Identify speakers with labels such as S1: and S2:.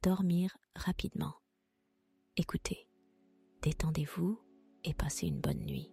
S1: Dormir rapidement. Écoutez, détendez-vous et passez une bonne nuit.